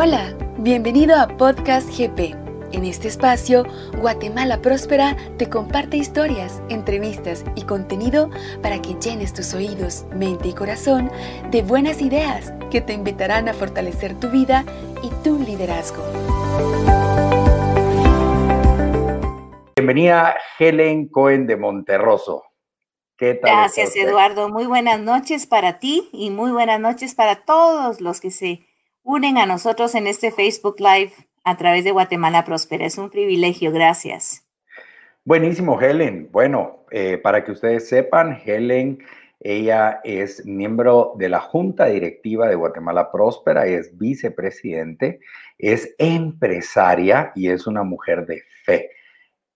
Hola, bienvenido a Podcast GP. En este espacio, Guatemala Próspera te comparte historias, entrevistas y contenido para que llenes tus oídos, mente y corazón de buenas ideas que te invitarán a fortalecer tu vida y tu liderazgo. Bienvenida Helen Cohen de Monterroso. ¿Qué tal Gracias Eduardo, muy buenas noches para ti y muy buenas noches para todos los que se unen a nosotros en este Facebook Live a través de Guatemala Próspera. Es un privilegio, gracias. Buenísimo, Helen. Bueno, eh, para que ustedes sepan, Helen, ella es miembro de la Junta Directiva de Guatemala Próspera, es vicepresidente, es empresaria y es una mujer de fe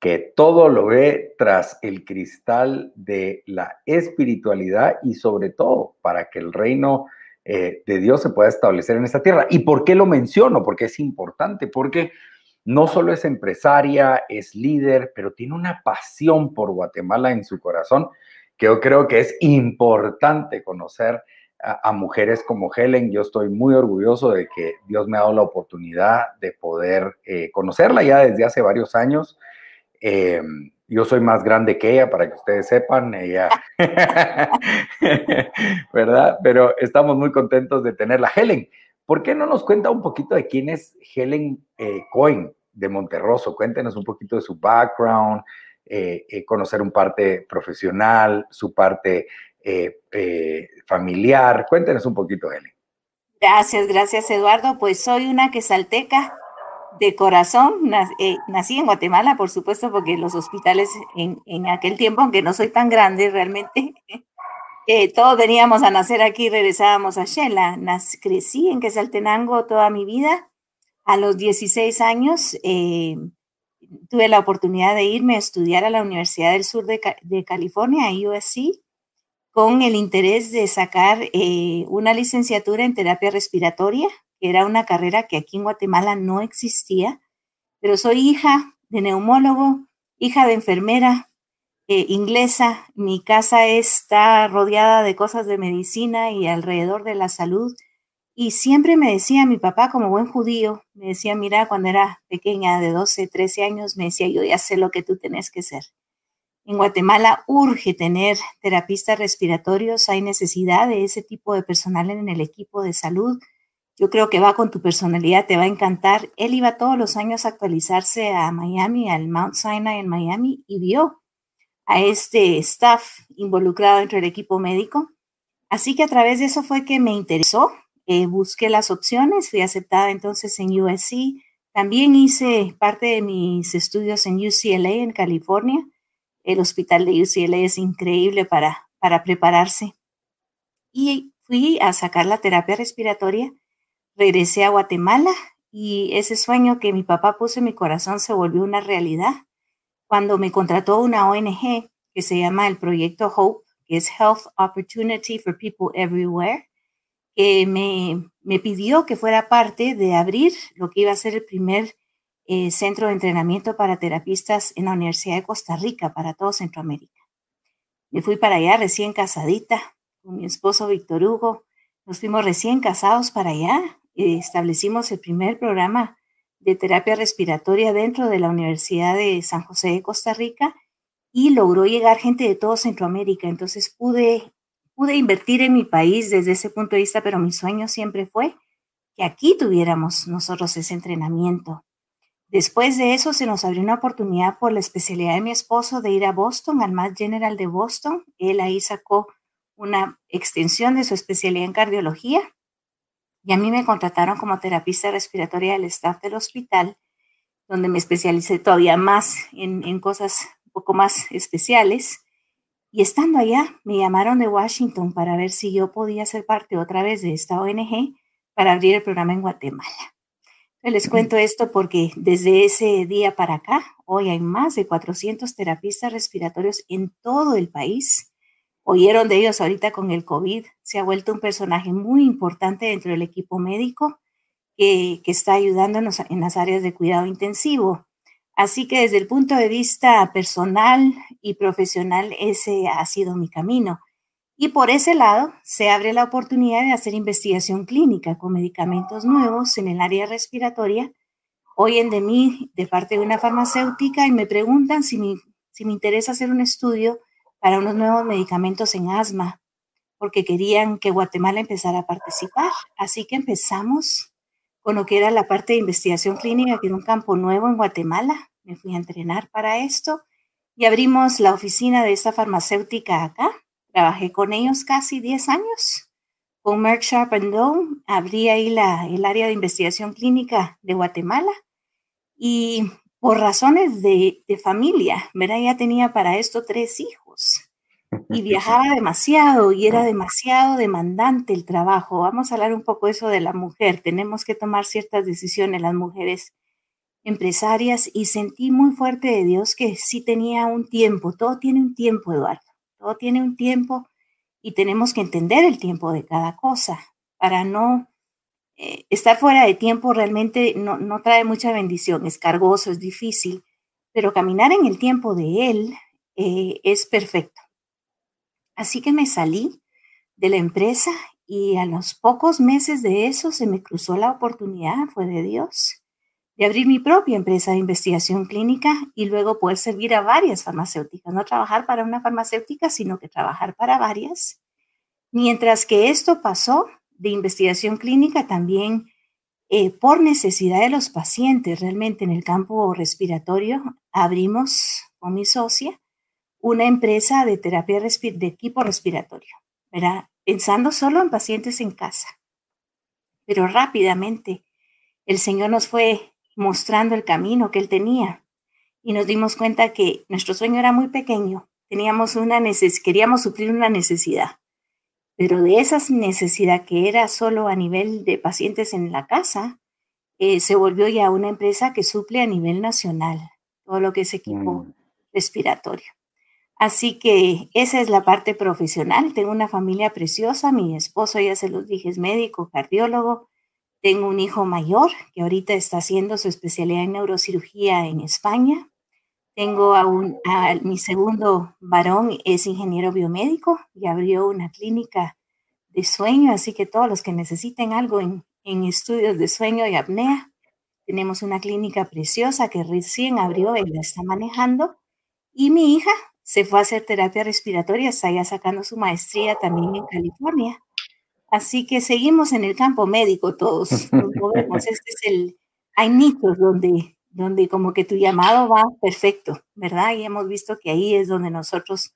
que todo lo ve tras el cristal de la espiritualidad y sobre todo para que el reino eh, de Dios se pueda establecer en esta tierra. ¿Y por qué lo menciono? Porque es importante, porque no solo es empresaria, es líder, pero tiene una pasión por Guatemala en su corazón, que yo creo que es importante conocer a, mujeres como Helen. Yo estoy muy orgulloso de que Dios me ha dado la oportunidad de poder eh, conocerla ya desde hace varios años. Eh, yo soy más grande que ella, para que ustedes sepan, ella, ¿verdad? Pero estamos muy contentos de tenerla. Helen, ¿por qué no nos cuenta un poquito de quién es Helen eh, Cohen de Monterroso? Cuéntenos un poquito de su background, eh, eh, conocer un parte profesional, su parte familiar. Cuéntenos un poquito, Helen. Gracias, gracias, Eduardo. Pues soy una quesalteca de corazón. Eh, nací en Guatemala, por supuesto, porque los hospitales en, aquel tiempo, aunque no soy tan grande realmente, eh, todos veníamos a nacer aquí y regresábamos a Shela. crecí en Quesaltenango toda mi vida. A los 16 años eh, tuve la oportunidad de irme a estudiar a la Universidad del Sur de, de California, USC, con el interés de sacar una licenciatura en terapia respiratoria era una carrera que aquí en Guatemala no existía, pero soy hija de neumólogo, hija de enfermera eh, inglesa. Mi casa está rodeada de cosas de medicina y alrededor de la salud. Y siempre me decía mi papá, como buen judío, me decía, mira, cuando era pequeña, de 12, 13 años, me decía, yo ya sé lo que tú tenés que ser. En Guatemala urge tener terapistas respiratorios, hay necesidad de ese tipo de personal en el equipo de salud yo creo que va con tu personalidad, te va a encantar. Él iba todos los años a actualizarse a Miami, al Mount Sinai en Miami, y vio a este staff involucrado dentro del equipo médico. Así que a través de eso fue que me interesó, eh, busqué las opciones, fui aceptada entonces en USC. También hice parte de mis estudios en UCLA en California. El hospital de UCLA es increíble para, para prepararse. Y fui a sacar la terapia respiratoria regresé a Guatemala y ese sueño que mi papá puso en mi corazón se volvió una realidad cuando me contrató una ONG que se llama el Proyecto Hope, que es Health Opportunity for People Everywhere, que me, me pidió que fuera parte de abrir lo que iba a ser el primer eh, centro de entrenamiento para terapistas en la Universidad de Costa Rica para todo Centroamérica. Me fui para allá recién casadita con mi esposo Víctor Hugo. Nos fuimos recién casados para allá establecimos el primer programa de terapia respiratoria dentro de la Universidad de San José de Costa Rica y logró llegar gente de todo Centroamérica. Entonces pude, pude invertir en mi país desde ese punto de vista, pero mi sueño siempre fue que aquí tuviéramos nosotros ese entrenamiento. Después de eso se nos abrió una oportunidad por la especialidad de mi esposo de ir a Boston, al Mass General de Boston. Él ahí sacó una extensión de su especialidad en cardiología y a mí me contrataron como terapista respiratoria del staff del hospital, donde me especialicé todavía más en, cosas un poco más especiales. Y estando allá, me llamaron de Washington para ver si yo podía ser parte otra vez de esta ONG para abrir el programa en Guatemala. Les cuento esto porque desde ese día para acá, hoy hay más de 400 terapistas respiratorios en todo el país oyeron de ellos ahorita con el COVID, se ha vuelto un personaje muy importante dentro del equipo médico que, está ayudándonos en las áreas de cuidado intensivo. Así que desde el punto de vista personal y profesional, ese ha sido mi camino. Y por ese lado, se abre la oportunidad de hacer investigación clínica con medicamentos nuevos en el área respiratoria. Oyen de mí de parte de una farmacéutica y me preguntan si me, si me interesa hacer un estudio para unos nuevos medicamentos en asma, porque querían que Guatemala empezara a participar. Así que empezamos con lo que era la parte de investigación clínica, que era un campo nuevo en Guatemala. Me fui a entrenar para esto y abrimos la oficina de esta farmacéutica acá Trabajé con ellos casi 10 años. Con Merck Sharp and abrí ahí la, el área de investigación clínica de Guatemala y por razones de, de familia, ¿verdad? Ya tenía para esto tres hijos y viajaba demasiado y era demasiado demandante el trabajo. Vamos a hablar un poco eso de la mujer. Tenemos que tomar ciertas decisiones las mujeres empresarias y sentí muy fuerte de Dios que sí tenía un tiempo, todo tiene un tiempo, Eduardo. Todo tiene un tiempo y tenemos que entender el tiempo de cada cosa para no eh, estar fuera de tiempo realmente no, no trae mucha bendición, es cargoso, es difícil, pero caminar en el tiempo de Él eh, es perfecto. Así que me salí de la empresa y a los pocos meses de eso se me cruzó la oportunidad, fue de Dios de abrir mi propia empresa de investigación clínica y luego poder servir a varias farmacéuticas, no trabajar para una farmacéutica, sino que trabajar para varias. Mientras que esto pasó de investigación clínica también eh, por necesidad de los pacientes, realmente en el campo respiratorio, abrimos con mi socia una empresa de terapia de equipo respiratorio, ¿verdad? pensando solo en pacientes en casa. Pero rápidamente el Señor nos fue mostrando el camino que él tenía. Y nos dimos cuenta que nuestro sueño era muy pequeño, teníamos una queríamos suplir una necesidad, pero de esa necesidad que era solo a nivel de pacientes en la casa, eh, se volvió ya una empresa que suple a nivel nacional todo lo que es equipo mm. respiratorio. Así que esa es la parte profesional. Tengo una familia preciosa, mi esposo, ya se los dije, es médico, cardiólogo, tengo un hijo mayor que ahorita está haciendo su especialidad en neurocirugía en España. Tengo a, mi segundo varón, es ingeniero biomédico y abrió una clínica de sueño, así que todos los que necesiten algo en, estudios de sueño y apnea, tenemos una clínica preciosa que recién abrió, y la está manejando. Y mi hija se fue a hacer terapia respiratoria, está ya sacando su maestría también en California. Así que seguimos en el campo médico todos. Este es el, hay nichos donde, donde como que tu llamado va perfecto, ¿verdad? Y hemos visto que ahí es donde nosotros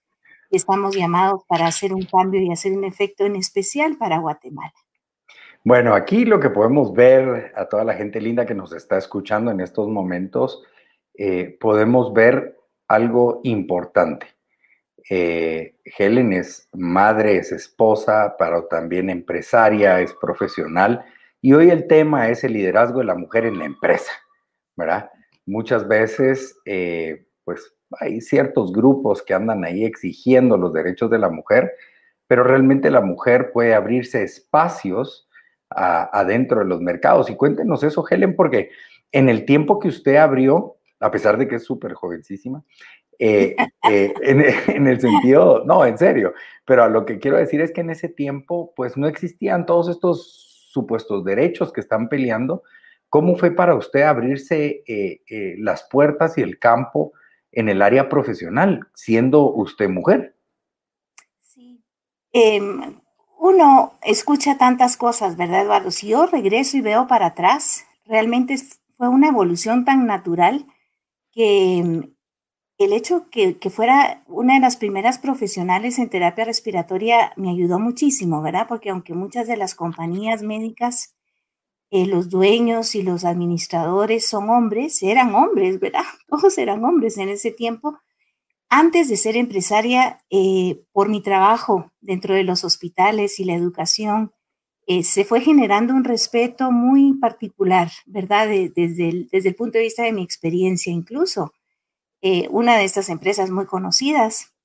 estamos llamados para hacer un cambio y hacer un efecto en especial para Guatemala. Bueno, aquí lo que podemos ver a toda la gente linda que nos está escuchando en estos momentos, eh, podemos ver algo importante. Eh, Helen es madre, es esposa, pero también empresaria, es profesional. Y hoy el tema es el liderazgo de la mujer en la empresa, ¿verdad? Muchas veces, eh, pues hay ciertos grupos que andan ahí exigiendo los derechos de la mujer, pero realmente la mujer puede abrirse espacios adentro de los mercados. Y cuéntenos eso, Helen, porque en el tiempo que usted abrió, a pesar de que es súper jovencísima, eh, eh, en, el sentido, no, en serio, pero a lo que quiero decir es que en ese tiempo, pues no existían todos estos supuestos derechos que están peleando. ¿Cómo fue para usted abrirse eh, las puertas y el campo en el área profesional, siendo usted mujer? Sí. Em, uno escucha tantas cosas, ¿verdad, Eduardo? Si yo regreso y veo para atrás, realmente fue una evolución tan natural que em, el hecho que, que, fuera una de las primeras profesionales en terapia respiratoria me ayudó muchísimo, ¿verdad? Porque aunque muchas de las compañías médicas, eh, los dueños y los administradores son hombres, eran hombres, ¿verdad? Todos eran hombres en ese tiempo. Antes de ser empresaria, eh, por mi trabajo dentro de los hospitales y la educación, eh, se fue generando un respeto muy particular, ¿verdad? desde, el, desde el punto de vista de mi experiencia incluso una de estas empresas muy conocidas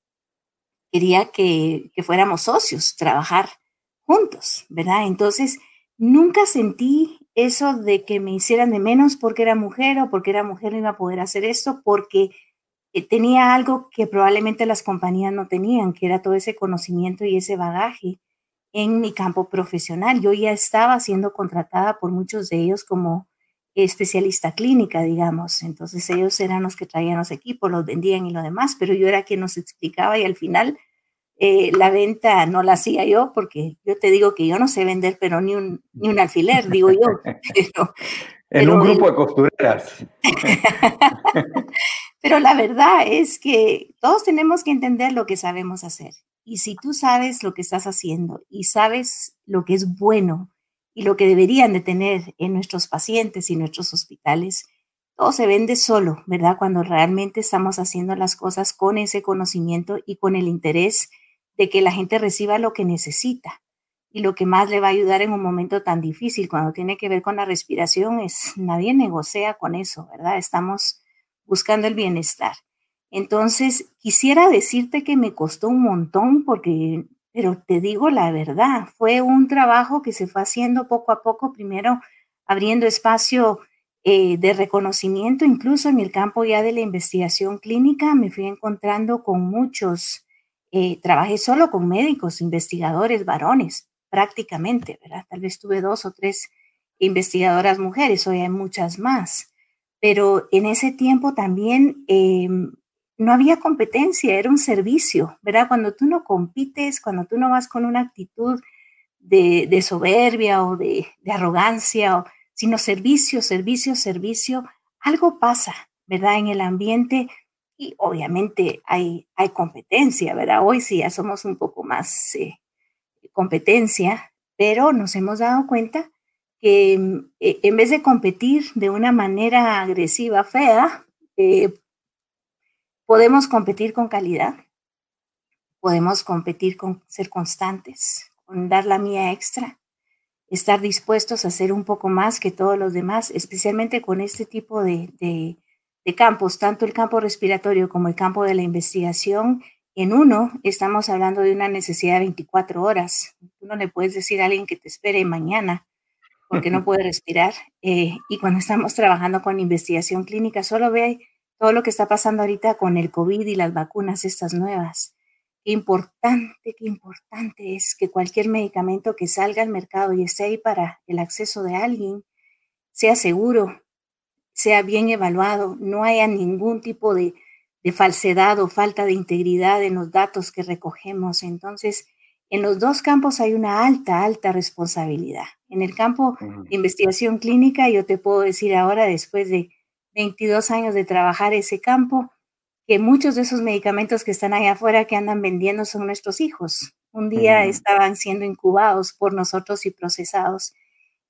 quería que, fuéramos socios, trabajar juntos, ¿verdad? Entonces, nunca sentí eso de que me hicieran de menos porque era mujer o porque era mujer no iba a poder hacer esto, porque eh, tenía algo que probablemente las compañías no tenían, que era todo ese conocimiento y ese bagaje en mi campo profesional. Yo ya estaba siendo contratada por muchos de ellos como especialista clínica, digamos. Entonces ellos eran los que traían los equipos, los vendían y lo demás, pero yo era quien nos explicaba y al final eh, la venta no la hacía yo porque yo te digo que yo no sé vender, pero ni un, ni un alfiler, digo yo. en un grupo de costureras. pero la verdad es que todos tenemos que entender lo que sabemos hacer. Y si tú sabes lo que estás haciendo y sabes lo que es bueno y lo que deberían de tener en nuestros pacientes y nuestros hospitales, todo se vende solo, ¿verdad? Cuando realmente estamos haciendo las cosas con ese conocimiento y con el interés de que la gente reciba lo que necesita. Y lo que más le va a ayudar en un momento tan difícil, cuando tiene que ver con la respiración, es nadie negocia con eso, ¿verdad? Estamos buscando el bienestar. Entonces, quisiera decirte que me costó un montón porque pero te digo la verdad, fue un trabajo que se fue haciendo poco a poco, primero abriendo espacio eh, de reconocimiento, incluso en el campo ya de la investigación clínica, me fui encontrando con muchos, eh, trabajé solo con médicos, investigadores varones, prácticamente, ¿verdad? Tal vez tuve dos o tres investigadoras mujeres, hoy hay muchas más, pero en ese tiempo también em, no había competencia, era un servicio, ¿verdad? Cuando tú no compites, cuando tú no vas con una actitud de, soberbia o de, arrogancia, sino servicio, servicio, servicio, algo pasa, ¿verdad? En el ambiente y obviamente hay, hay competencia, ¿verdad? Hoy sí ya somos un poco más eh, competencia, pero nos hemos dado cuenta que eh, en vez de competir de una manera agresiva, fea, eh, Podemos competir con calidad, podemos competir con ser constantes, con dar la mía extra, estar dispuestos a hacer un poco más que todos los demás, especialmente con este tipo de, campos, tanto el campo respiratorio como el campo de la investigación. En uno estamos hablando de una necesidad de 24 horas. Tú no le puedes decir a alguien que te espere mañana porque no puede respirar. Eh, y cuando estamos trabajando con investigación clínica, solo ve todo lo que está pasando ahorita con el COVID y las vacunas estas nuevas. Qué importante, qué importante es que cualquier medicamento que salga al mercado y esté ahí para el acceso de alguien sea seguro, sea bien evaluado, no haya ningún tipo de, de falsedad o falta de integridad en los datos que recogemos. Entonces, en los dos campos hay una alta, alta responsabilidad. En el campo de investigación clínica, yo te puedo decir ahora, después de 22 años de trabajar ese campo, que muchos de esos medicamentos que están allá afuera que andan vendiendo son nuestros hijos. Un día estaban siendo incubados por nosotros y procesados.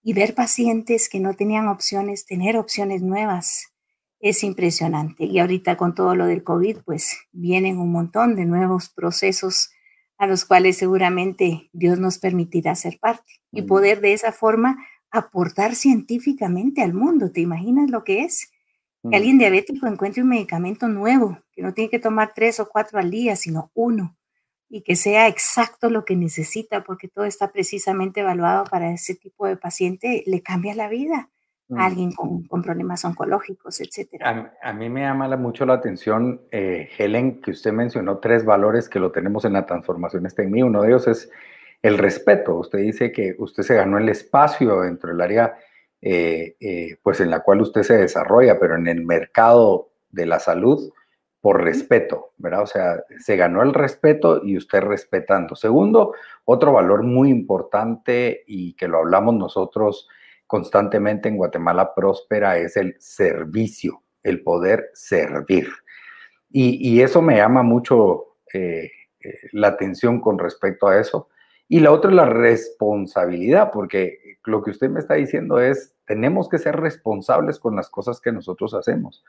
Y ver pacientes que no tenían opciones, tener opciones nuevas, es impresionante. Y ahorita con todo lo del COVID, pues vienen un montón de nuevos procesos a los cuales seguramente Dios nos permitirá ser parte y poder de esa forma aportar científicamente al mundo. ¿Te imaginas lo que es? Que alguien diabético encuentre un medicamento nuevo, que no tiene que tomar tres o cuatro al día, sino uno, y que sea exacto lo que necesita, porque todo está precisamente evaluado para ese tipo de paciente, le cambia la vida a alguien con, problemas oncológicos, etcétera. A, mí me llama mucho la atención, eh, Helen, que usted mencionó tres valores que lo tenemos en la transformación este en mí. Uno de ellos es el respeto. Usted dice que usted se ganó el espacio dentro del área eh, eh, pues en la cual usted se desarrolla, pero en el mercado de la salud por respeto, ¿verdad? O sea, se ganó el respeto y usted respetando. Segundo, otro valor muy importante y que lo hablamos nosotros constantemente en Guatemala Próspera es el servicio, el poder servir. Y, eso me llama mucho eh, la atención con respecto a eso. Y la otra es la responsabilidad, porque lo que usted me está diciendo es, tenemos que ser responsables con las cosas que nosotros hacemos.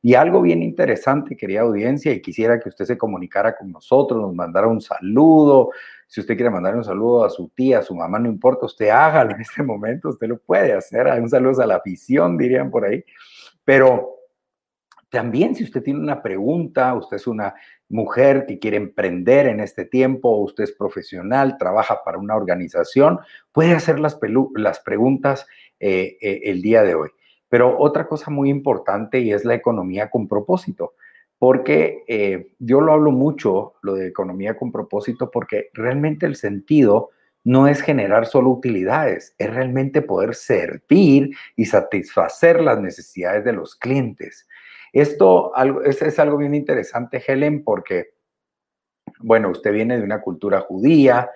Y algo bien interesante, querida audiencia, y quisiera que usted se comunicara con nosotros, nos mandara un saludo. Si usted quiere mandar un saludo a su tía, a su mamá, no importa, usted hágalo en este momento, usted lo puede hacer. Un saludo a la afición, dirían por ahí. Pero también si usted tiene una pregunta, usted es una mujer que quiere emprender en este tiempo, usted es profesional, trabaja para una organización, puede hacer las, las preguntas eh, eh, el día de hoy. Pero otra cosa muy importante y es la economía con propósito, porque eh, yo lo hablo mucho, lo de economía con propósito, porque realmente el sentido no es generar solo utilidades, es realmente poder servir y satisfacer las necesidades de los clientes. Esto es, es algo bien interesante, Helen, porque, bueno, usted viene de una cultura judía,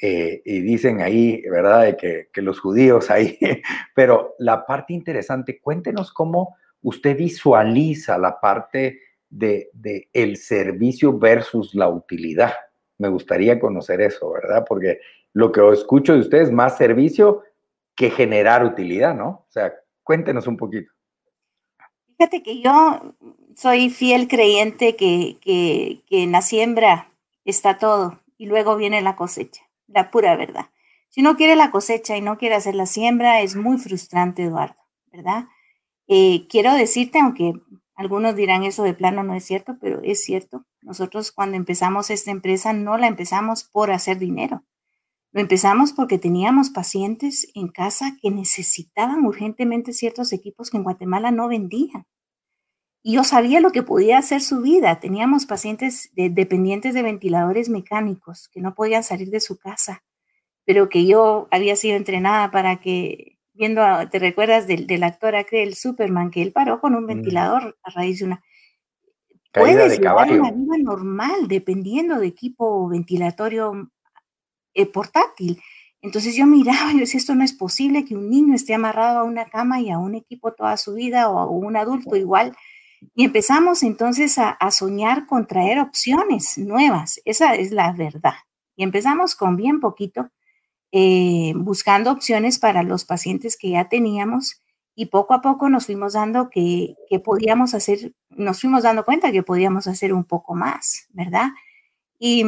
eh, y dicen ahí, ¿verdad?, de que, que, los judíos ahí, pero la parte interesante, cuéntenos cómo usted visualiza la parte de, de, el servicio versus la utilidad. Me gustaría conocer eso, ¿verdad? Porque lo que escucho de usted es más servicio que generar utilidad, ¿no? O sea, cuéntenos un poquito. Fíjate que yo soy fiel creyente que, que, que en la siembra está todo y luego viene la cosecha la pura verdad. Si no quiere la cosecha y no quiere hacer la siembra, es muy frustrante, Eduardo, ¿verdad? Eh, quiero decirte, aunque algunos dirán eso de plano no es cierto, pero es cierto. Nosotros cuando empezamos esta empresa no la empezamos por hacer dinero. Lo empezamos porque teníamos pacientes en casa que necesitaban urgentemente ciertos equipos que en Guatemala no vendían. Y yo sabía lo que podía hacer su vida. Teníamos pacientes dependientes de ventiladores mecánicos que no podían salir de su casa, pero que yo había sido entrenada para que, viendo, ¿te recuerdas del, del actor aquel Superman, que él paró con un ventilador a raíz de una... Caída de caballo. una vida normal, dependiendo de equipo ventilatorio eh, portátil. Entonces yo miraba y decía, esto no es posible que un niño esté amarrado a una cama y a un equipo toda su vida o a un adulto igual y empezamos entonces a, soñar con traer opciones nuevas. Esa es la verdad. Y empezamos con bien poquito, eh, buscando opciones para los pacientes que ya teníamos y poco a poco nos fuimos dando que, que, podíamos hacer, nos fuimos dando cuenta que podíamos hacer un poco más, ¿verdad? Y,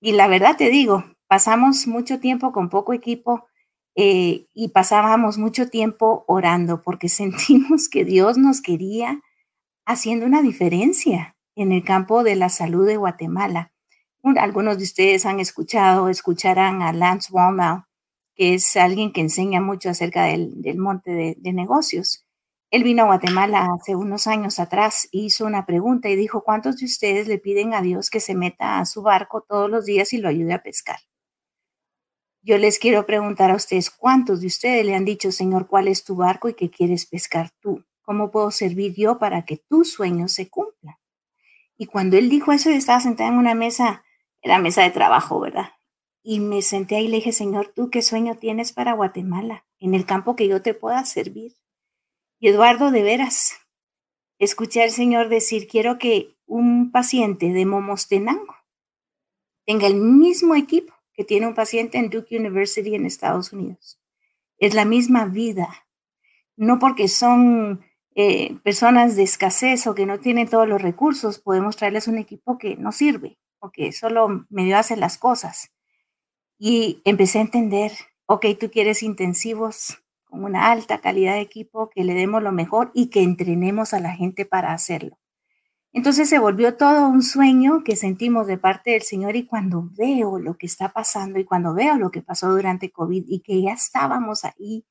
y la verdad te digo, pasamos mucho tiempo con poco equipo eh, y pasábamos mucho tiempo orando porque sentimos que Dios nos quería haciendo una diferencia en el campo de la salud de Guatemala. Algunos de ustedes han escuchado, escucharán a Lance Wallnau, que es alguien que enseña mucho acerca del, monte de, de, negocios. Él vino a Guatemala hace unos años atrás, hizo una pregunta y dijo, ¿cuántos de ustedes le piden a Dios que se meta a su barco todos los días y lo ayude a pescar? Yo les quiero preguntar a ustedes, ¿cuántos de ustedes le han dicho, Señor, cuál es tu barco y qué quieres pescar tú? ¿Cómo puedo servir yo para que tus sueños se cumplan? Y cuando él dijo eso, yo estaba sentada en una mesa, era mesa de trabajo, ¿verdad? Y me senté ahí y le dije, Señor, ¿tú qué sueño tienes para Guatemala? En el campo que yo te pueda servir. Y Eduardo, de veras, escuché al Señor decir, quiero que un paciente de Momostenango tenga el mismo equipo que tiene un paciente en Duke University en Estados Unidos. Es la misma vida. No porque son eh, personas de escasez o que no tienen todos los recursos, podemos traerles un equipo que no sirve o que solo medio hace las cosas. Y empecé a entender, ok, tú quieres intensivos con una alta calidad de equipo, que le demos lo mejor y que entrenemos a la gente para hacerlo. Entonces se volvió todo un sueño que sentimos de parte del Señor y cuando veo lo que está pasando y cuando veo lo que pasó durante COVID y que ya estábamos ahí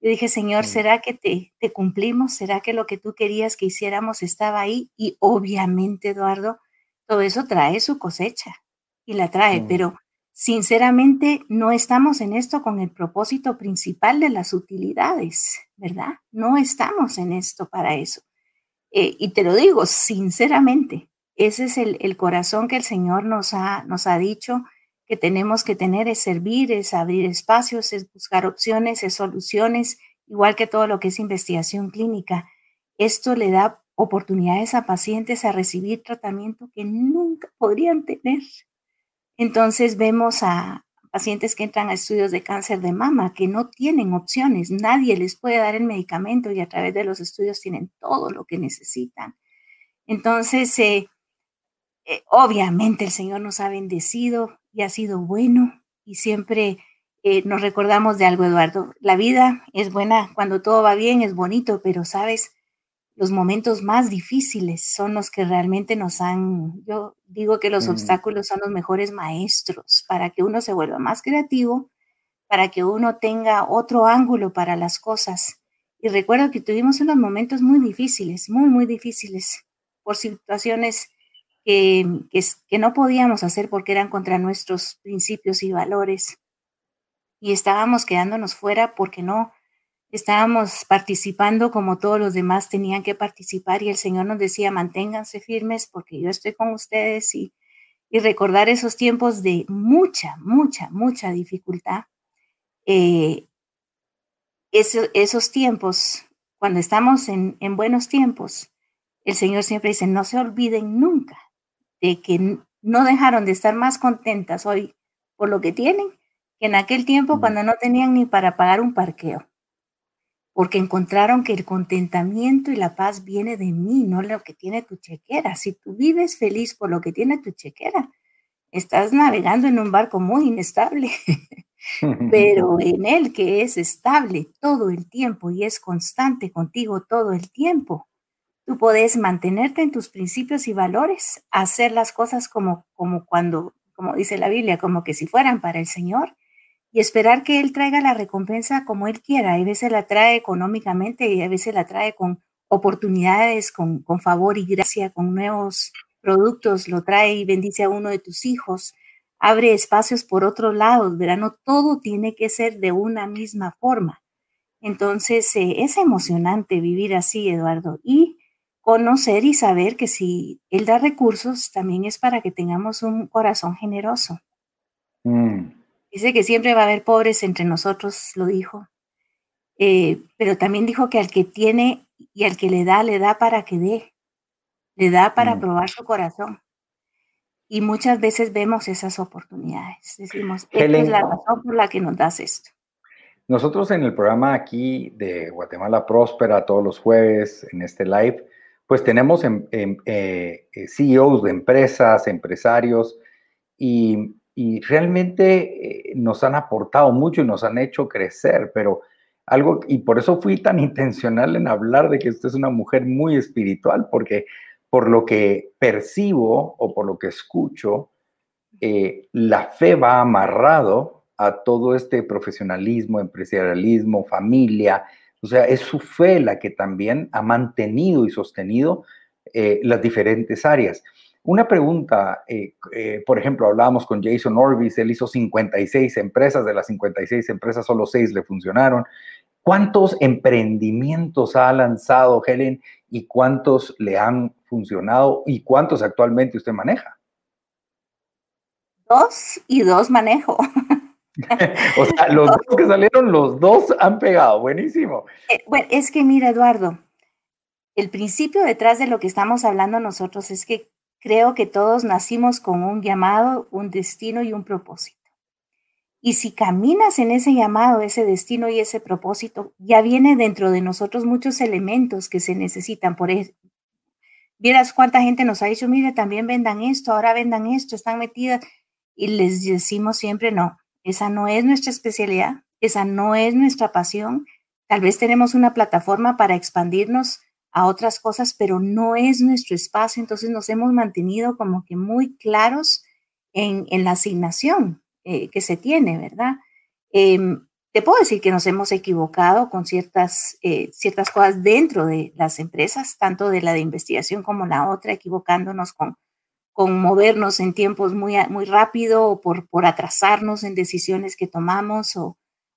yo dije, Señor, ¿será que te, te cumplimos? ¿Será que lo que tú querías que hiciéramos estaba ahí? Y obviamente, Eduardo, todo eso trae su cosecha y la trae, pero sinceramente no estamos en esto con el propósito principal de las utilidades, ¿verdad? No estamos en esto para eso. Eh, y te lo digo sinceramente, ese es el, el, corazón que el Señor nos ha, nos ha dicho que tenemos que tener es servir, es abrir espacios, es buscar opciones, es soluciones, igual que todo lo que es investigación clínica. Esto le da oportunidades a pacientes a recibir tratamiento que nunca podrían tener. Entonces vemos a pacientes que entran a estudios de cáncer de mama que no tienen opciones, nadie les puede dar el medicamento y a través de los estudios tienen todo lo que necesitan. Entonces, eh, eh, obviamente el Señor nos ha bendecido y ha sido bueno y siempre eh, nos recordamos de algo, Eduardo. La vida es buena cuando todo va bien, es bonito, pero sabes, los momentos más difíciles son los que realmente nos han, yo digo que los obstáculos son los mejores maestros para que uno se vuelva más creativo, para que uno tenga otro ángulo para las cosas. Y recuerdo que tuvimos unos momentos muy difíciles, muy, muy difíciles por situaciones que, no podíamos hacer porque eran contra nuestros principios y valores. Y estábamos quedándonos fuera porque no estábamos participando como todos los demás tenían que participar y el Señor nos decía, manténganse firmes porque yo estoy con ustedes y, y recordar esos tiempos de mucha, mucha, mucha dificultad. Eh, esos tiempos, cuando estamos en, en buenos tiempos, el Señor siempre dice, no se olviden nunca de que no dejaron de estar más contentas hoy por lo que tienen que en aquel tiempo cuando no tenían ni para pagar un parqueo porque encontraron que el contentamiento y la paz viene de mí, no lo que tiene tu chequera. Si tú vives feliz por lo que tiene tu chequera, estás navegando en un barco muy inestable, pero en él que es estable todo el tiempo y es constante contigo todo el tiempo, tú puedes mantenerte en tus principios y valores, hacer las cosas como, como cuando, como dice la Biblia, como que si fueran para el Señor y esperar que Él traiga la recompensa como Él quiera. A veces la trae económicamente y a veces la trae con oportunidades, con, con favor y gracia, con nuevos productos, lo trae y bendice a uno de tus hijos, abre espacios por otros lados, ¿verdad? No todo tiene que ser de una misma forma. Entonces, eh, es emocionante vivir así, Eduardo, y conocer y saber que si Él da recursos, también es para que tengamos un corazón generoso. Mm. Dice que siempre va a haber pobres entre nosotros, lo dijo. Eh, pero también dijo que al que tiene y al que le da, le da para que dé. Le da para mm. probar su corazón. Y muchas veces vemos esas oportunidades. Decimos, esta es la razón por la que nos das esto. Nosotros en el programa aquí de Guatemala Próspera, todos los jueves, en este live, pues tenemos en, eh, CEOs de empresas, empresarios, y realmente eh, nos han aportado mucho y nos han hecho crecer, pero algo, y por eso fui tan intencional en hablar de que usted es una mujer muy espiritual, porque por lo que percibo o por lo que escucho, eh, la fe va amarrado a todo este profesionalismo, empresarialismo, familia, o sea, es su fe la que también ha mantenido y sostenido eh, las diferentes áreas. Una pregunta, eh, eh, por ejemplo, hablábamos con Jason Orbis, él hizo 56 empresas, de las 56 empresas solo 6 le funcionaron. ¿Cuántos emprendimientos ha lanzado Helen y cuántos le han funcionado y cuántos actualmente usted maneja? Dos y dos manejo. o sea, los dos que salieron, los dos han pegado, buenísimo. Eh, bueno, es que mira, Eduardo, el principio detrás de lo que estamos hablando nosotros es que Creo que todos nacimos con un llamado, un destino y un propósito. Y si caminas en ese llamado, ese destino y ese propósito, ya viene dentro de nosotros muchos elementos que se necesitan. Por eso, vieras cuánta gente nos ha dicho, mire, también vendan esto, ahora vendan esto, están metidas. Y les decimos siempre, no, esa no es nuestra especialidad, esa no es nuestra pasión. Tal vez tenemos una plataforma para expandirnos a otras cosas, pero no es nuestro espacio, entonces nos hemos mantenido como que muy claros en, la asignación eh, que se tiene, ¿verdad? Em, te puedo decir que nos hemos equivocado con ciertas, eh, ciertas cosas dentro de las empresas, tanto de la de investigación como la otra, equivocándonos con, con movernos en tiempos muy, muy rápido o por, por atrasarnos en decisiones que tomamos o,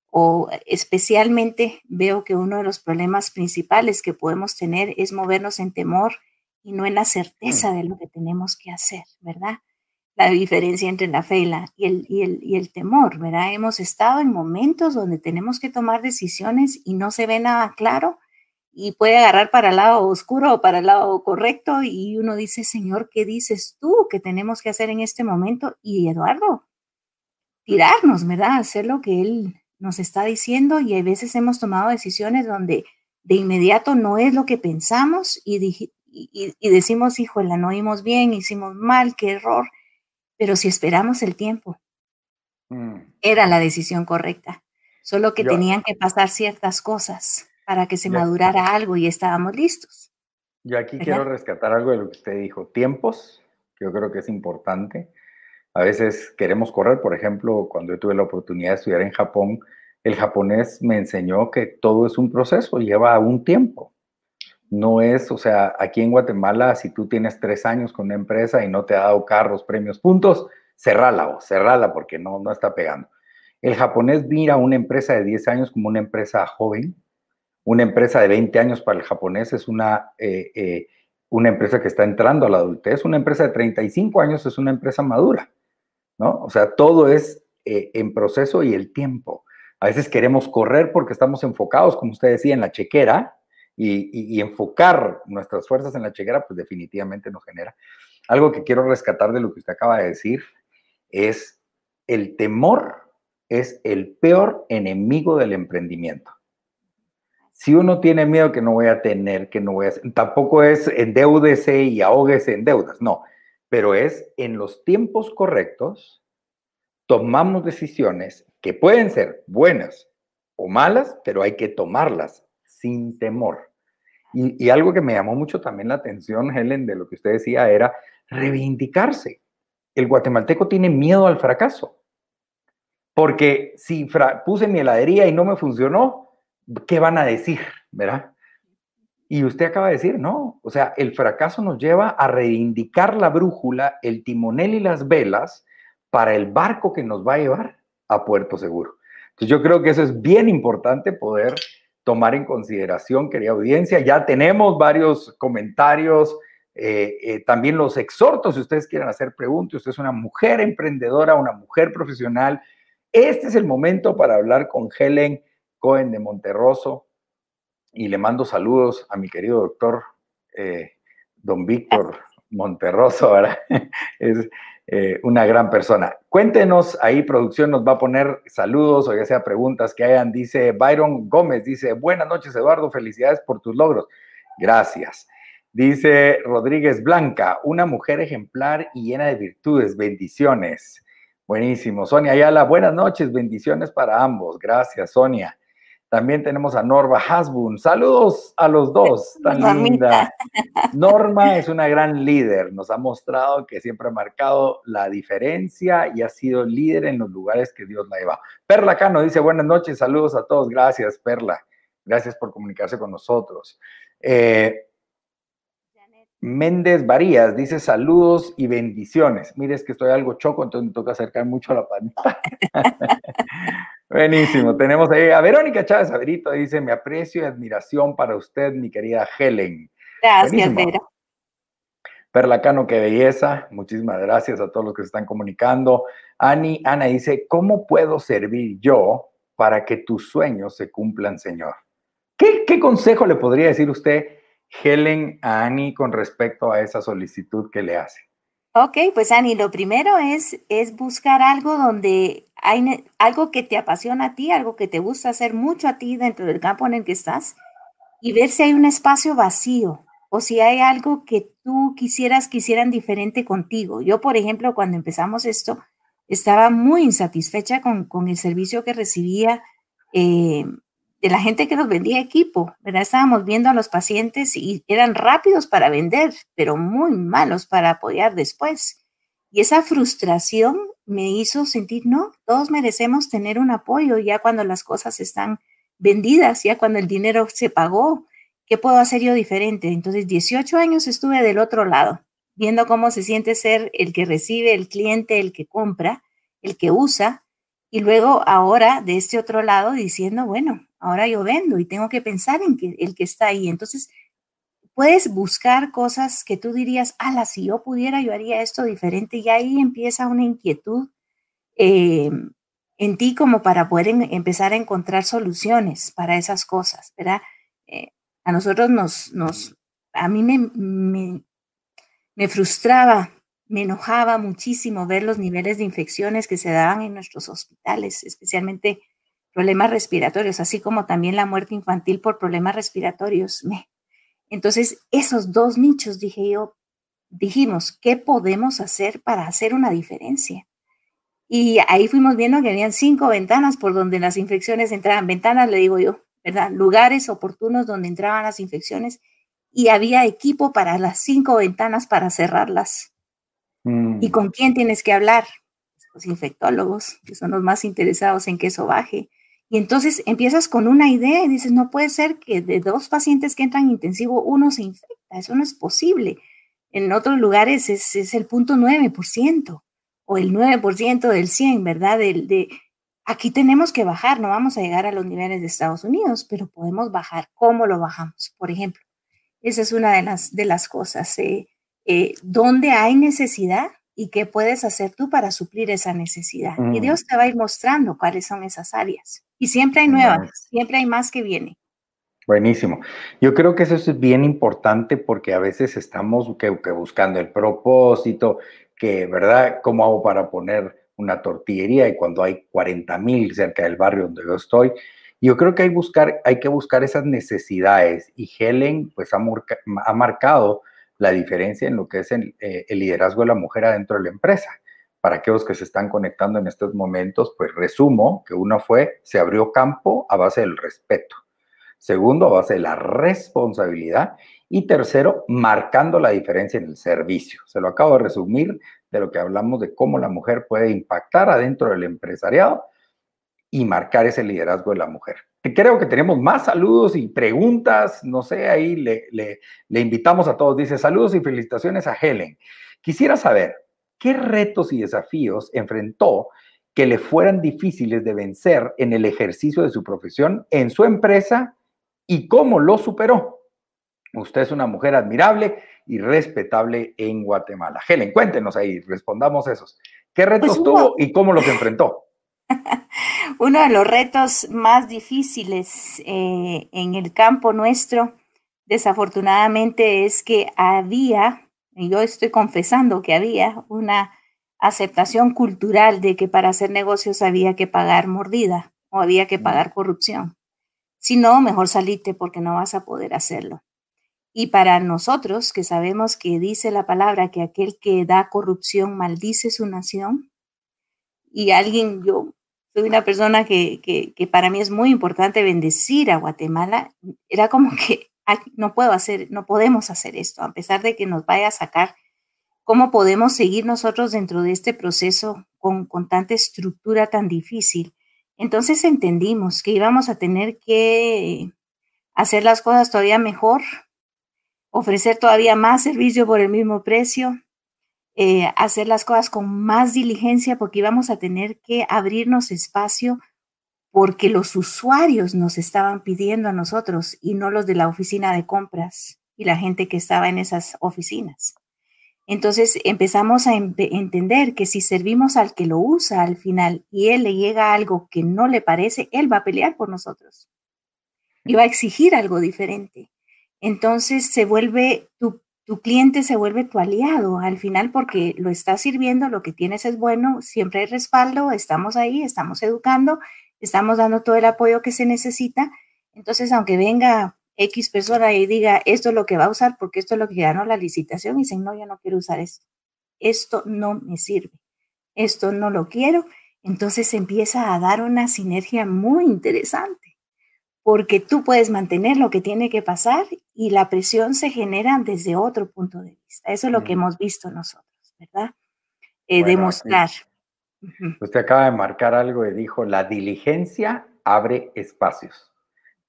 o especialmente veo que uno de los problemas principales que podemos tener es movernos en temor y no en la certeza mm. de lo que tenemos que hacer, ¿verdad? La diferencia entre la fe y, el, y, el, y el temor, ¿verdad? Hemos estado en momentos donde tenemos que tomar decisiones y no se ve nada claro y puede agarrar para el lado oscuro o para el lado correcto y uno dice, Señor, ¿qué dices tú que tenemos que hacer en este momento? Y Eduardo, tirarnos, ¿verdad? Hacer lo que Él nos está diciendo y a veces hemos tomado decisiones donde de inmediato no es lo que pensamos y, y, decimos, híjole, no oímos bien, hicimos mal, qué error, pero si esperamos el tiempo, mm. era la decisión correcta, solo que tenían que pasar ciertas cosas para que se madurara algo y estábamos listos. Yo aquí quiero rescatar algo de lo que usted dijo, tiempos, que yo creo que es importante. A veces queremos correr, por ejemplo, cuando yo tuve la oportunidad de estudiar en Japón, el japonés me enseñó que todo es un proceso, lleva un tiempo. No es, o sea, aquí en Guatemala, si tú tienes tres años con una empresa y no te ha dado carros, premios, puntos, cerrala o cerrala porque no, no está pegando. El japonés mira una empresa de 10 años como una empresa joven. Una empresa de 20 años para el japonés es una, eh, eh, una empresa que está entrando a la adultez. Una empresa de 35 años es una empresa madura, ¿no? O sea, todo es eh, en proceso y el tiempo. A veces queremos correr porque estamos enfocados, como usted decía, en la chequera, y, enfocar nuestras fuerzas en la chequera, pues definitivamente nos genera. Algo que quiero rescatar de lo que usted acaba de decir es el temor es el peor enemigo del emprendimiento. Si uno tiene miedo que no voy a tener, que no voy a tampoco es endeúdese y ahóguese en deudas, no, pero es en los tiempos correctos tomamos decisiones que pueden ser buenas o malas, pero hay que tomarlas sin temor. Y, algo que me llamó mucho también la atención, Helen, de lo que usted decía, era reivindicarse. El guatemalteco tiene miedo al fracaso. Porque si puse mi heladería y no me funcionó, ¿qué van a decir? ¿Verdad? Y usted acaba de decir, no, o sea, el fracaso nos lleva a reivindicar la brújula, el timonel y las velas para el barco que nos va a llevar a puerto seguro. Entonces yo creo que eso es bien importante poder tomar en consideración, querida audiencia. Ya tenemos varios comentarios, eh, eh, también los exhortos, si ustedes quieren hacer preguntas, usted es una mujer emprendedora, una mujer profesional. Este es el momento para hablar con Helen Cohen de Monterroso y le mando saludos a mi querido doctor eh, don Víctor Monterroso, ¿verdad? es, eh, una gran persona. Cuéntenos, ahí producción nos va a poner saludos o ya sea preguntas que hayan. Dice Byron Gómez, dice, buenas noches Eduardo, felicidades por tus logros. Gracias. Dice Rodríguez Blanca, una mujer ejemplar y llena de virtudes, bendiciones. Buenísimo. Sonia Ayala, buenas noches, bendiciones para ambos. Gracias, Sonia. También tenemos a Norma Hasbun. Saludos a los dos, tan linda. Norma es una gran líder, nos ha mostrado que siempre ha marcado la diferencia y ha sido líder en los lugares que Dios la lleva. Perla Cano dice buenas noches, saludos a todos, gracias Perla, gracias por comunicarse con nosotros. Eh, Méndez Varías dice saludos y bendiciones. Mire, es que estoy algo choco, entonces me toca acercar mucho a la pantalla. Buenísimo. Tenemos ahí a Verónica Chávez Averito, dice, me aprecio y admiración para usted, mi querida Helen. Gracias, Vera. Perlacano, qué belleza. Muchísimas gracias a todos los que se están comunicando. Ani, Ana dice, ¿cómo puedo servir yo para que tus sueños se cumplan, Señor? ¿Qué, qué consejo le podría decir usted Helen a Ani con respecto a esa solicitud que le hace? Ok, pues Ani, lo primero es, es buscar algo donde hay algo que te apasiona a ti, algo que te gusta hacer mucho a ti dentro del campo en el que estás y ver si hay un espacio vacío o si hay algo que tú quisieras que hicieran diferente contigo. Yo, por ejemplo, cuando empezamos esto, estaba muy insatisfecha con, con el servicio que recibía eh, de la gente que nos vendía equipo, ¿verdad? Estábamos viendo a los pacientes y eran rápidos para vender, pero muy malos para apoyar después. Y esa frustración me hizo sentir, no, todos merecemos tener un apoyo ya cuando las cosas están vendidas, ya cuando el dinero se pagó, ¿qué puedo hacer yo diferente? Entonces, 18 años estuve del otro lado, viendo cómo se siente ser el que recibe, el cliente, el que compra, el que usa, y luego ahora de este otro lado diciendo, bueno, ahora yo y tengo que pensar en que el que está ahí. Entonces, puedes buscar cosas que tú dirías, ala, si yo pudiera, yo haría esto diferente. Y ahí empieza una inquietud eh, en ti como para poder empezar a encontrar soluciones para esas cosas, ¿verdad? Eh, a nosotros nos, nos, a mí me, me, me frustraba, me enojaba muchísimo ver los niveles de infecciones que se daban en nuestros hospitales, especialmente problemas respiratorios, así como también la muerte infantil por problemas respiratorios. Entonces, esos dos nichos, dije yo, dijimos, ¿qué podemos hacer para hacer una diferencia? Y ahí fuimos viendo que habían cinco ventanas por donde las infecciones entraban. Ventanas, le digo yo, ¿verdad? Lugares oportunos donde entraban las infecciones y había equipo para las cinco ventanas para cerrarlas. ¿Y mm. con quién tienes que hablar? Los infectólogos, que son los más interesados en que eso baje Y entonces empiezas con una idea y dices, no puede ser que de dos pacientes que entran en intensivo, uno se infecta, eso no es posible. En otros lugares es, es el punto 9% o el 9% del 100, ¿verdad? de, aquí tenemos que bajar, no vamos a llegar a los niveles de Estados Unidos, pero podemos bajar. ¿Cómo lo bajamos? Por ejemplo, esa es una de las, de las cosas. Eh, eh, ¿Dónde hay necesidad? Y qué puedes hacer tú para suplir esa necesidad. Y mm. Dios te va a ir mostrando cuáles son esas áreas. Y siempre hay nuevas, siempre hay más que viene. Buenísimo. Yo creo que eso es bien importante porque a veces estamos que, buscando el propósito, que, ¿verdad? ¿Cómo hago para poner una tortillería y cuando hay 40 mil cerca del barrio donde yo estoy? Yo creo que hay, buscar, hay que buscar esas necesidades y Helen pues ha, ha marcado la diferencia en lo que es eh, el, liderazgo de la mujer adentro de la empresa. Para aquellos que se están conectando en estos momentos, pues resumo que uno fue, se abrió campo a base del respeto. Segundo, a base de la responsabilidad. Y tercero, marcando la diferencia en el servicio. Se lo acabo de resumir de lo que hablamos de cómo la mujer puede impactar adentro del empresariado y marcar ese liderazgo de la mujer. Creo que tenemos más saludos y preguntas, no sé, ahí le, le, invitamos a todos. Dice, saludos y felicitaciones a Helen. Quisiera saber, ¿qué retos y desafíos enfrentó que le fueran difíciles de vencer en el ejercicio de su profesión en su empresa y cómo lo superó? Usted es una mujer admirable y respetable en Guatemala. Helen, cuéntenos ahí, respondamos esos. ¿Qué retos pues tuvo y cómo los enfrentó? Uno de los retos más difíciles eh, en el campo nuestro, desafortunadamente, es que había, y yo estoy confesando que había una aceptación cultural de que para hacer negocios había que pagar mordida o había que pagar corrupción. Si no, mejor salite porque no vas a poder hacerlo. Y para nosotros que sabemos que dice la palabra que aquel que da corrupción maldice su nación, y alguien, yo soy una persona que, que, para mí es muy importante bendecir a Guatemala, era como que no puedo hacer, no podemos hacer esto, a pesar de que nos vaya a sacar, ¿cómo podemos seguir nosotros dentro de este proceso con, con tanta estructura tan difícil? Entonces entendimos que íbamos a tener que hacer las cosas todavía mejor, ofrecer todavía más servicio por el mismo precio, eh, hacer las cosas con más diligencia porque íbamos a tener que abrirnos espacio porque los usuarios nos estaban pidiendo a nosotros y no los de la oficina de compras y la gente que estaba en esas oficinas. Entonces empezamos a entender que si servimos al que lo usa al final y él le llega algo que no le parece, él va a pelear por nosotros y va a exigir algo diferente. Entonces se vuelve tu tu cliente se vuelve tu aliado al final porque lo estás sirviendo, lo que tienes es bueno, siempre hay respaldo, estamos ahí, estamos educando, estamos dando todo el apoyo que se necesita. Entonces, aunque venga X persona y diga esto es lo que va a usar porque esto es lo que ganó la licitación, y dicen, no, yo no quiero usar esto. Esto no me sirve. Esto no lo quiero. Entonces empieza a dar una sinergia muy interesante porque tú puedes mantener lo que tiene que pasar y la presión se genera desde otro punto de vista. Eso es lo que hemos visto nosotros, ¿verdad? Eh, demostrar. Usted acaba de marcar algo y dijo, la diligencia abre espacios.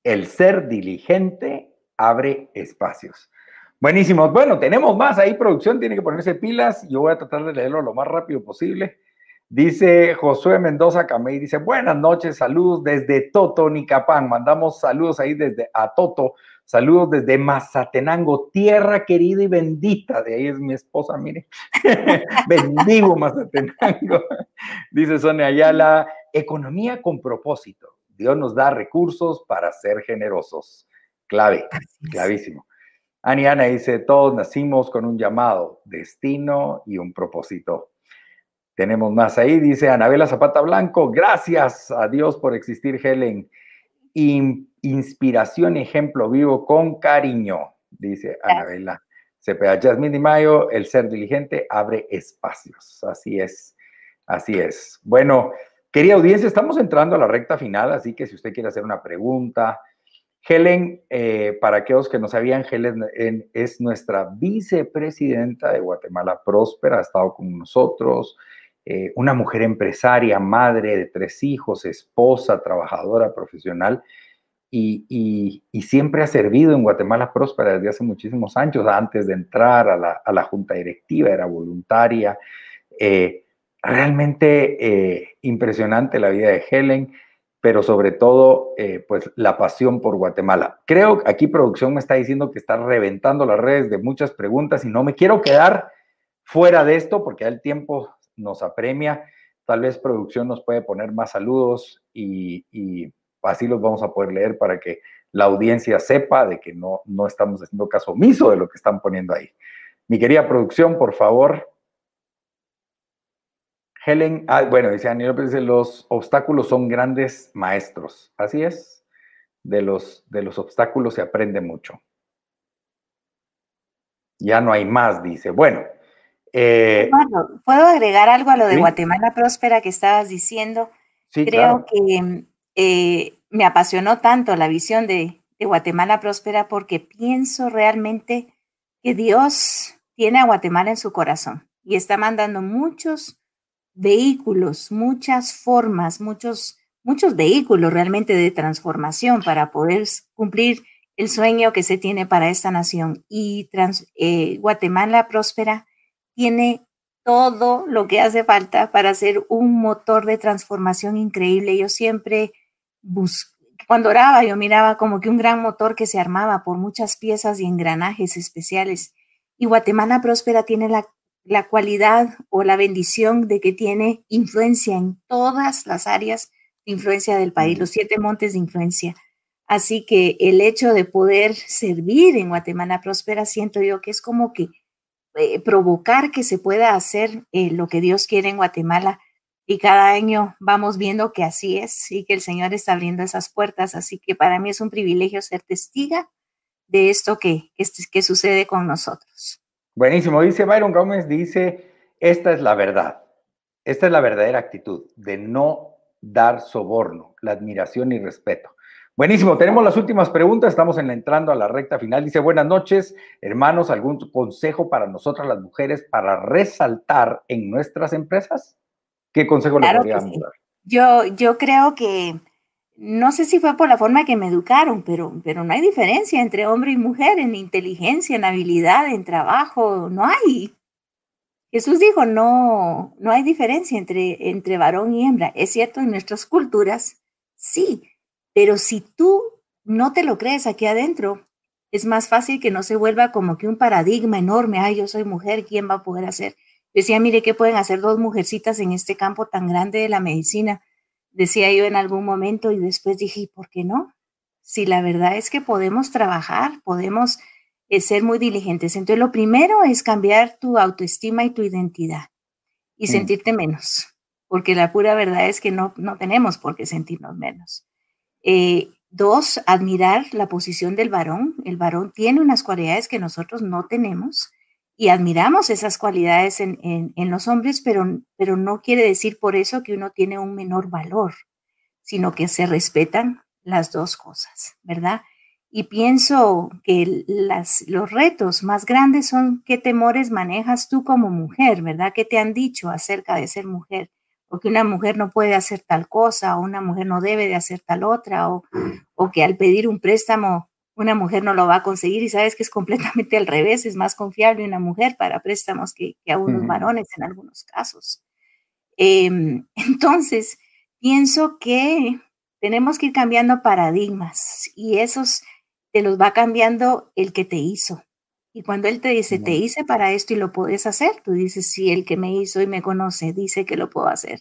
El ser diligente abre espacios. Buenísimo. Bueno, tenemos más ahí, producción, tiene que ponerse pilas. Yo voy a tratar de leerlo lo más rápido posible. Dice Josué Mendoza Camey, dice, buenas noches, saludos desde Toto, Nicapán. Mandamos saludos ahí desde a Toto, saludos desde Mazatenango, tierra querida y bendita. De ahí es mi esposa, mire. Bendigo Mazatenango. Dice Sonia Ayala, economía con propósito. Dios nos da recursos para ser generosos. Clave, clavísimo. Aniana dice, todos nacimos con un llamado, destino y un propósito. Tenemos más ahí, dice Anabela Zapata Blanco, gracias a Dios por existir, Helen. inspiración, ejemplo vivo con cariño, dice Anabela Cepeda. Jasmine Di Mayo, el ser diligente abre espacios. Así es, así es. Bueno, querida audiencia, estamos entrando a la recta final, así que si usted quiere hacer una pregunta, Helen, eh, para aquellos que no sabían, Helen es nuestra vicepresidenta de Guatemala Próspera, ha estado con nosotros eh, una mujer empresaria, madre de tres hijos, esposa, trabajadora, profesional, y, siempre ha servido en Guatemala Próspera desde hace muchísimos años, antes de entrar a la, junta directiva, era voluntaria. Eh, realmente eh, impresionante la vida de Helen, pero sobre todo, pues la pasión por Guatemala. Creo que aquí producción me está diciendo que está reventando las redes de muchas preguntas y no me quiero quedar fuera de esto porque el tiempo nos apremia. Tal vez producción nos puede poner más saludos y, así los vamos a poder leer para que la audiencia sepa de que no, no estamos haciendo caso omiso de lo que están poniendo ahí. Mi querida producción, por favor. Helen, ah, bueno, dice Daniel López, los obstáculos son grandes maestros. Así es, de los, de los obstáculos se aprende mucho. Ya no hay más, dice. Bueno, eh, ¿puedo agregar algo a lo de Guatemala Próspera que estabas diciendo? Creo que eh, me apasionó tanto la visión de, de, Guatemala Próspera porque pienso realmente que Dios tiene a Guatemala en su corazón y está mandando muchos vehículos, muchas formas, muchos, muchos vehículos realmente de transformación para poder cumplir el sueño que se tiene para esta nación. Y eh, Guatemala Próspera tiene todo lo que hace falta para ser un motor de transformación increíble. Yo siempre cuando oraba, yo miraba como que un gran motor que se armaba por muchas piezas y engranajes especiales. Y Guatemala Próspera tiene la, la cualidad o la bendición de que tiene influencia en todas las áreas de influencia del país, los siete montes de influencia. Así que el hecho de poder servir en Guatemala Próspera, siento yo que es como que eh, provocar que se pueda hacer eh, lo que Dios quiere en Guatemala. Y cada año vamos viendo que así es y que el Señor está abriendo esas puertas. Así que para mí es un privilegio ser testiga de esto que, que, que sucede con nosotros. Buenísimo. Dice Byron Gómez, dice, esta es la verdad. Esta es la verdadera actitud de no dar soborno, la admiración y respeto. Buenísimo, tenemos las últimas preguntas, estamos en entrando a la recta final. Dice, buenas noches, hermanos, ¿algún consejo para nosotras las mujeres para resaltar en nuestras empresas? ¿Qué consejo le podríamos dar? Yo, yo creo que, no sé si fue por la forma que me educaron, pero, pero no hay diferencia entre hombre y mujer en inteligencia, en habilidad, en trabajo, no hay. Jesús dijo, no, no hay diferencia entre, entre varón y hembra. Es cierto, en nuestras culturas, sí, pero si tú no te lo crees aquí adentro, es más fácil que no se vuelva como que un paradigma enorme. Ay, yo soy mujer, ¿quién va a poder hacer? Decía, mire, ¿qué pueden hacer dos mujercitas en este campo tan grande de la medicina? Decía yo en algún momento y después dije, ¿y por qué no? Si la verdad es que podemos trabajar, podemos eh, ser muy diligentes. Entonces, lo primero es cambiar tu autoestima y tu identidad y sentirte menos, porque la pura verdad es que no, no tenemos por qué sentirnos menos. Eh, dos, admirar la posición del varón. El varón tiene unas cualidades que nosotros no tenemos y admiramos esas cualidades en, los hombres, pero, pero no quiere decir por eso que uno tiene un menor valor, sino que se respetan las dos cosas, ¿verdad? Y pienso que las, los retos más grandes son qué temores manejas tú como mujer, ¿verdad? ¿Qué te han dicho acerca de ser mujer? O que una mujer no puede hacer tal cosa, o una mujer no debe de hacer tal otra, o, o que al pedir un préstamo una mujer no lo va a conseguir y sabes que es completamente al revés, es más confiable una mujer para préstamos que, que a unos varones en algunos casos. Em, entonces, pienso que tenemos que ir cambiando paradigmas y esos te los va cambiando el que te hizo. Y cuando Él te dice, te hice para esto y lo puedes hacer, tú dices, sí, el que me hizo y me conoce dice que lo puedo hacer.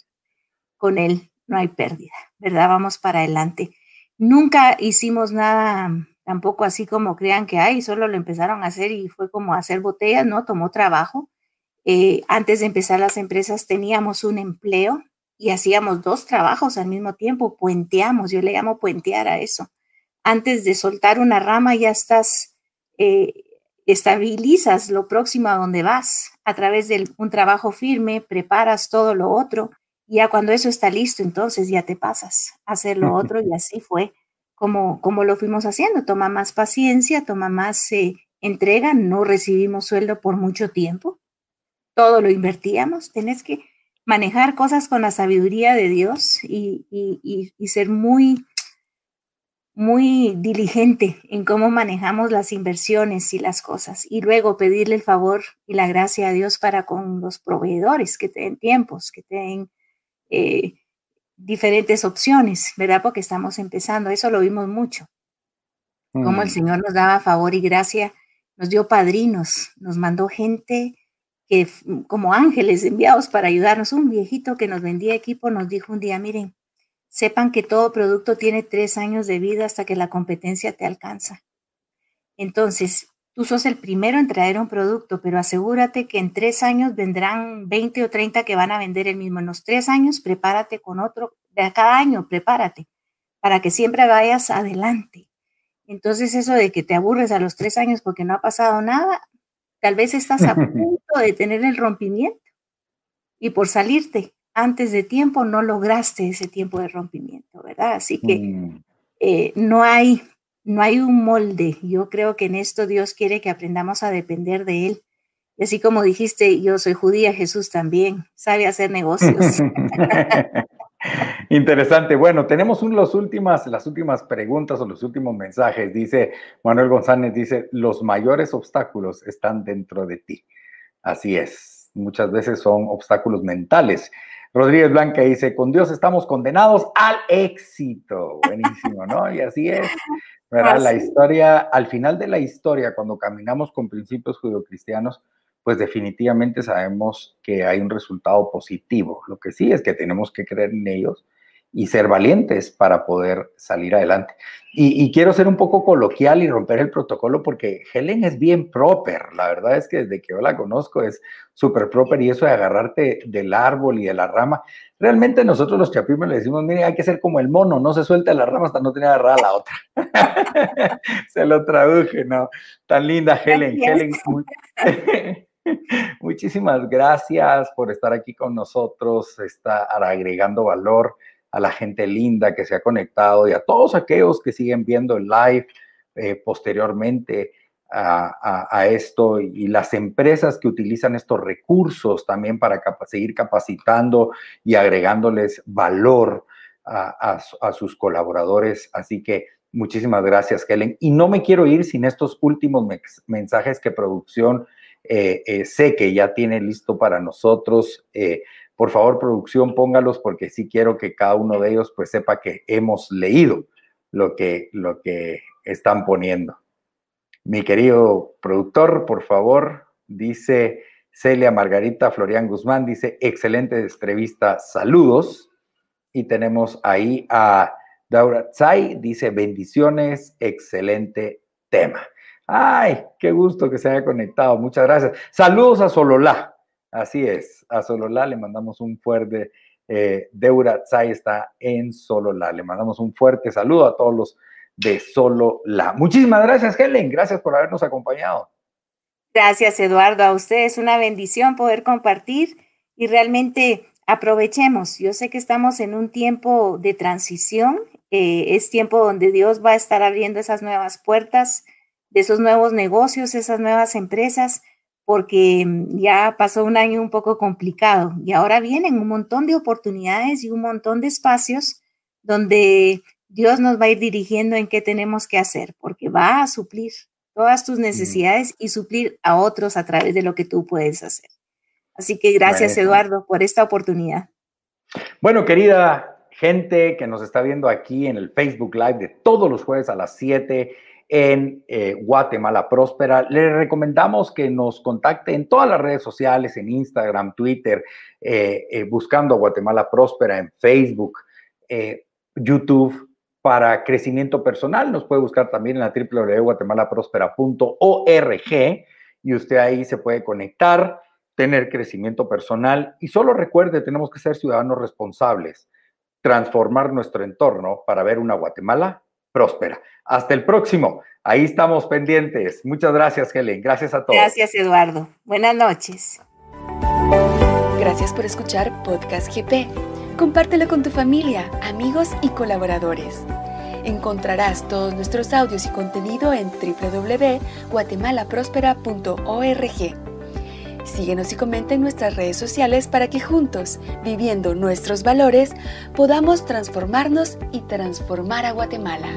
Con Él no hay pérdida, ¿verdad? Vamos para adelante. Nunca hicimos nada tampoco así como crean que hay, solo lo empezaron a hacer y fue como hacer botellas, ¿no? Tomó trabajo. Eh, antes de empezar las empresas teníamos un empleo y hacíamos dos trabajos al mismo tiempo, puenteamos, yo le llamo puentear a eso. Antes de soltar una rama ya estás eh, estabilizas lo próximo a donde vas. A través de un trabajo firme, preparas todo lo otro y ya cuando eso está listo, entonces ya te pasas a hacer lo otro y así fue como, como lo fuimos haciendo. Toma más paciencia, toma más eh, entrega, no recibimos sueldo por mucho tiempo, todo lo invertíamos, tenés que manejar cosas con la sabiduría de Dios y, y ser muy muy diligente en cómo manejamos las inversiones y las cosas. Y luego pedirle el favor y la gracia a Dios para con los proveedores que te den tiempos, que te den eh, diferentes opciones, ¿verdad? Porque estamos empezando. Eso lo vimos mucho. Como el mm. Señor nos daba favor y gracia, nos dio padrinos, nos mandó gente que como ángeles enviados para ayudarnos. Un viejito que nos vendía equipo nos dijo un día, miren, Sepan que todo producto tiene tres años de vida hasta que la competencia te alcanza. Entonces, tú sos el primero en traer un producto, pero asegúrate que en tres años vendrán 20 o 30 que van a vender el mismo. En los tres años, prepárate con otro. De cada año, prepárate para que siempre vayas adelante. Entonces, eso de que te aburres a los tres años porque no ha pasado nada, tal vez estás a punto de tener el rompimiento y por salirte antes de tiempo no lograste ese tiempo de rompimiento, ¿verdad? Así que mm. eh, no, hay, no hay un molde. Yo creo que en esto Dios quiere que aprendamos a depender de Él. Y así como dijiste, yo soy judía, Jesús también sabe hacer negocios. Interesante. Bueno, tenemos los últimas, las últimas preguntas o los últimos mensajes. Dice Manuel González, dice, los mayores obstáculos están dentro de ti. Así es. Muchas veces son obstáculos mentales Rodríguez Blanca dice, con Dios estamos condenados al éxito. Buenísimo, ¿no? Y así es. ¿verdad? La historia, al final de la historia, cuando caminamos con principios judio-cristianos, pues definitivamente sabemos que hay un resultado positivo. Lo que sí es que tenemos que creer en ellos y ser valientes para poder salir adelante. Y, quiero ser un poco coloquial y romper el protocolo porque Helen es bien proper. La verdad es que desde que yo la conozco es súper proper y eso de agarrarte del árbol y de la rama. Realmente nosotros los chapimos le decimos, mire, hay que ser como el mono, no se suelta la rama hasta no tener agarrada la otra. se lo traduje, ¿no? Tan linda Helen. Helen muchísimas gracias por estar aquí con nosotros, está agregando valor a la gente linda que se ha conectado y a todos aquellos que siguen viendo el live eh, posteriormente a, esto y las empresas que utilizan estos recursos también para seguir capacitando y agregándoles valor a, sus colaboradores. Así que muchísimas gracias, Helen. Y no me quiero ir sin estos últimos mensajes que producción eh, eh, sé que ya tiene listo para nosotros. Por favor, producción, póngalos porque sí quiero que cada uno de ellos pues sepa que hemos leído lo que, lo que están poniendo. Mi querido productor, por favor, dice Celia Margarita Florian Guzmán, dice, excelente entrevista, saludos. Y tenemos ahí a Daura Tsai, dice, bendiciones, excelente tema. Ay, qué gusto que se haya conectado, muchas gracias. Saludos a Sololá, Así es, a Sololá le mandamos un fuerte, eh, Deura Tsai está en Sololá, le mandamos un fuerte saludo a todos los de Sololá. Muchísimas gracias, Helen, gracias por habernos acompañado. Gracias, Eduardo, a usted es una bendición poder compartir y realmente aprovechemos. Yo sé que estamos en un tiempo de transición, eh, es tiempo donde Dios va a estar abriendo esas nuevas puertas, de esos nuevos negocios, esas nuevas empresas porque mm, ya pasó un año un poco complicado y ahora vienen un montón de oportunidades y un montón de espacios donde Dios nos va a ir dirigiendo en qué tenemos que hacer, porque va a suplir todas tus necesidades y suplir a otros a través de lo que tú puedes hacer. Así que gracias, Eduardo, por esta oportunidad. Bueno, querida gente que nos está viendo aquí en el Facebook Live de todos los jueves a las 7 en eh, Guatemala Próspera. Le recomendamos que nos contacte en todas las redes sociales, en Instagram, Twitter, eh, eh, buscando Guatemala Próspera en Facebook, YouTube para crecimiento personal. Nos puede buscar también en la www.guatemalaprospera.org y usted ahí se puede conectar, tener crecimiento personal y solo recuerde, tenemos que ser ciudadanos responsables, transformar nuestro entorno para ver una Guatemala próspera. Hasta el próximo. Ahí estamos pendientes. Muchas gracias, Helen. Gracias a todos. Gracias, Eduardo. Buenas noches. Gracias por escuchar Podcast GP. Compártelo con tu familia, amigos y colaboradores. Encontrarás todos nuestros audios y contenido en www.guatemalaprospera.org. Síguenos y comenta en nuestras redes sociales para que juntos, viviendo nuestros valores, podamos transformarnos y transformar a Guatemala.